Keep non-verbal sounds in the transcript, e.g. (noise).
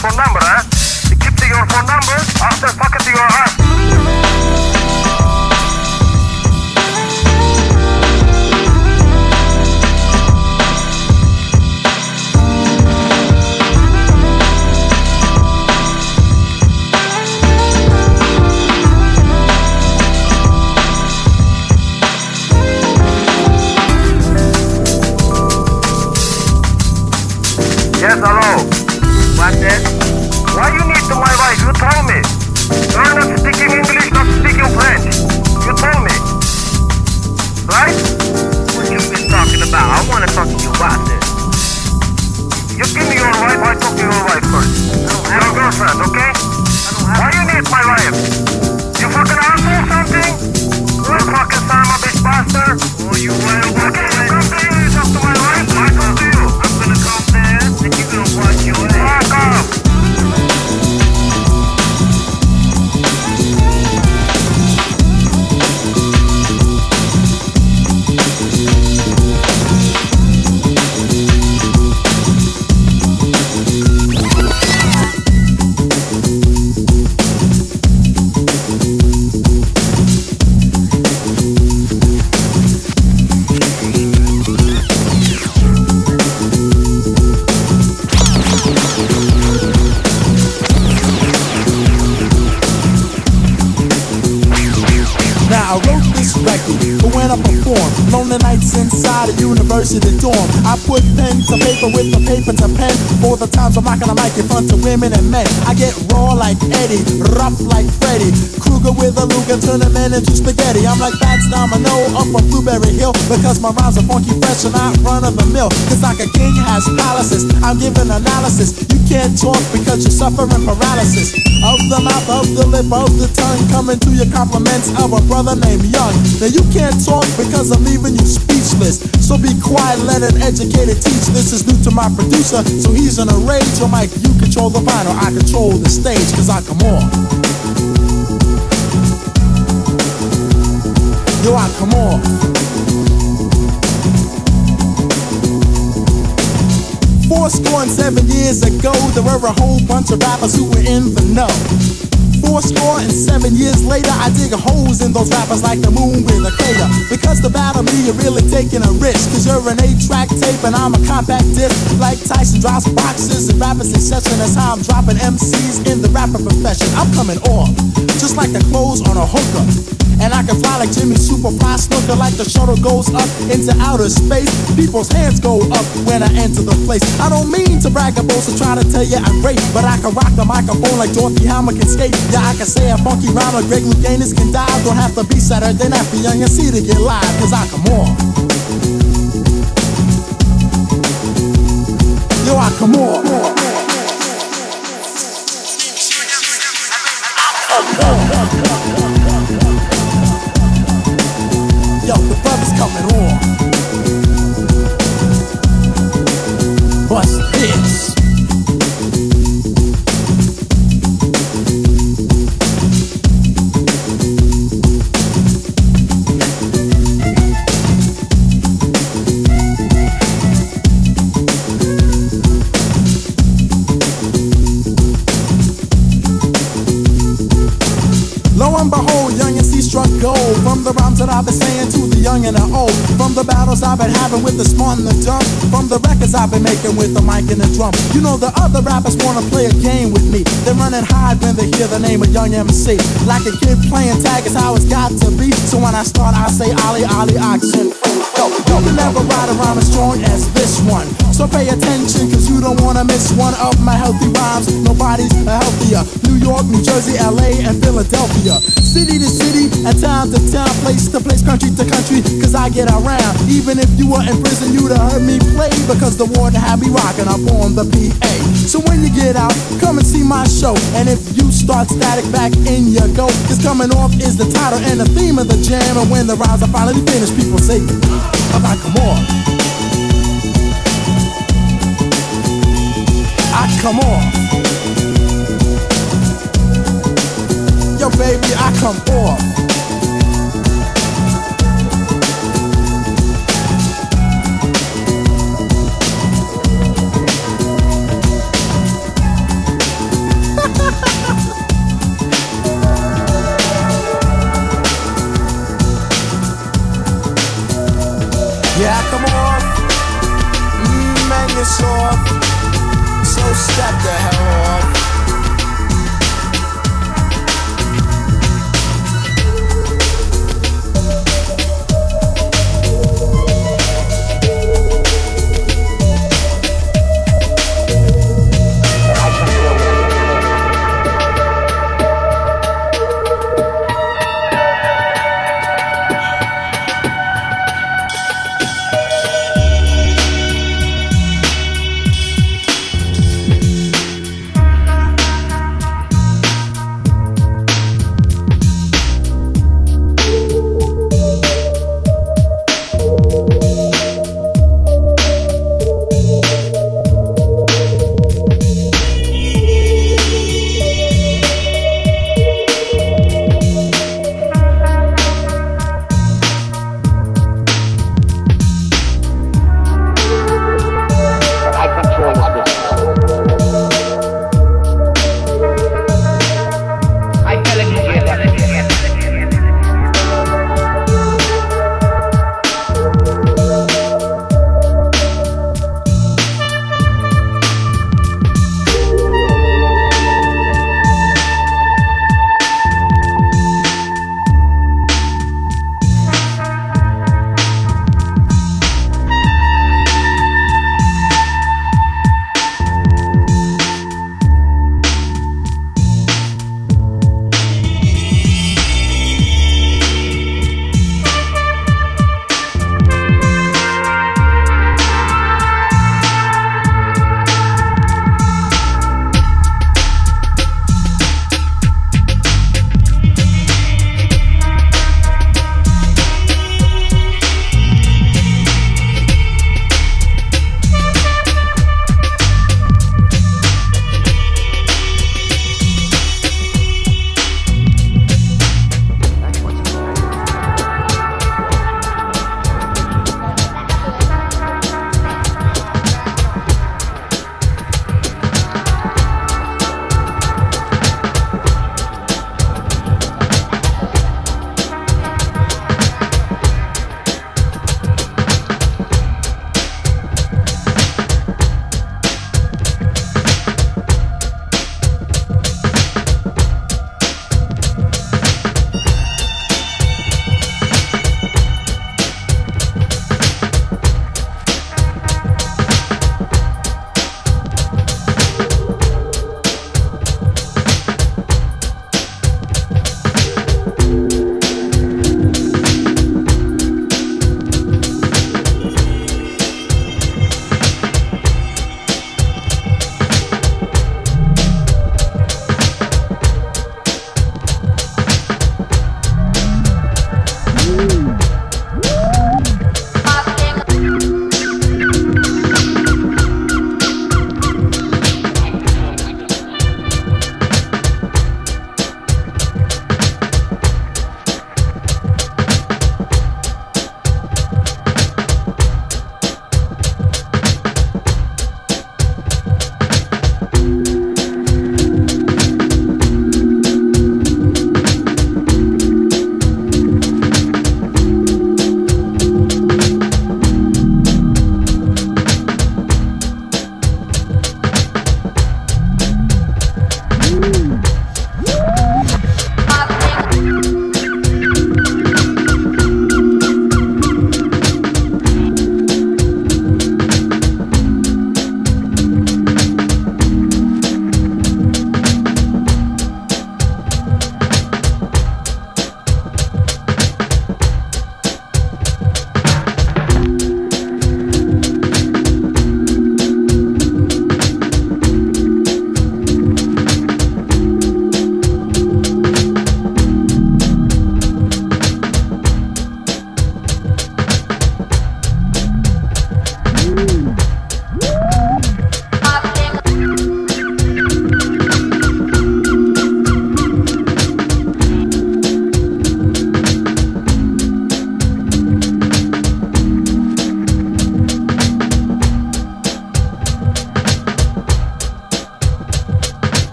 Phone number, front of women and men. I get raw like Eddie, rough like Freddie. Krueger with a Luger, turn a man into spaghetti. I'm like Fats Domino up on Blueberry Hill. Because my rhymes are funky, fresh, and not run of the mill. Cause like a king has palaces, I'm giving analysis. You can't talk because you're suffering paralysis. Of the mouth, of the lip, of the tongue. Coming to your compliments of a brother named Young. Now you can't talk because I'm leaving you speechless. So be quiet, let an educated teach. This is new to my producer, so he's in a rage. So Mike, you control the vinyl, I control the stage, cause I come on. Yo, I come on. Four score and seven years ago, there were a whole bunch of rappers who were in the know. Four score and seven years later, I dig holes in those rappers like the moon with a crater. Because the battle me, you're really taking a risk. Cause you're an 8-track tape and I'm a compact disc. Like Tyson drops boxes and rappers in succession. That's how I'm dropping MCs in the rapper profession. I'm coming off, just like the clothes on a hooker. And I can fly like Jimmy Superfly Snuka like the shuttle goes up into outer space. People's hands go up when I enter the place. I don't mean to brag boast or try to tell you I'm great, but I can rock the microphone like Dorothy Hamill can skate. Yeah, I can say a funky rhyme like Greg Louganis can die. Don't have to be Saturday night for Young MC to get live, cause I come on. Yo, I come on. You know the other rappers wanna play a game with me. They run and hide when they hear the name of Young MC Like a kid playing tag is how it's got to be. So when I start I say Ollie, Ollie, oxen. Yo, you can never ride a rhyme as strong as this one. So pay attention cause you don't wanna miss one of my healthy rhymes. Nobody's healthier York, New Jersey, LA, and Philadelphia. City to city, and town to town, place to place, country to country, cause I get around. Even if you were in prison, you'd have heard me play, because the warden had me rocking up on the PA. So when you get out, come and see my show. And if you start static back in your go, cause coming off is the title and the theme of the jam. And when the rhymes are finally finished, people say, I'm like, come on. I come on. Baby, I come off. (laughs) Yeah, I come off. Mm, man, you're soft. So step the hell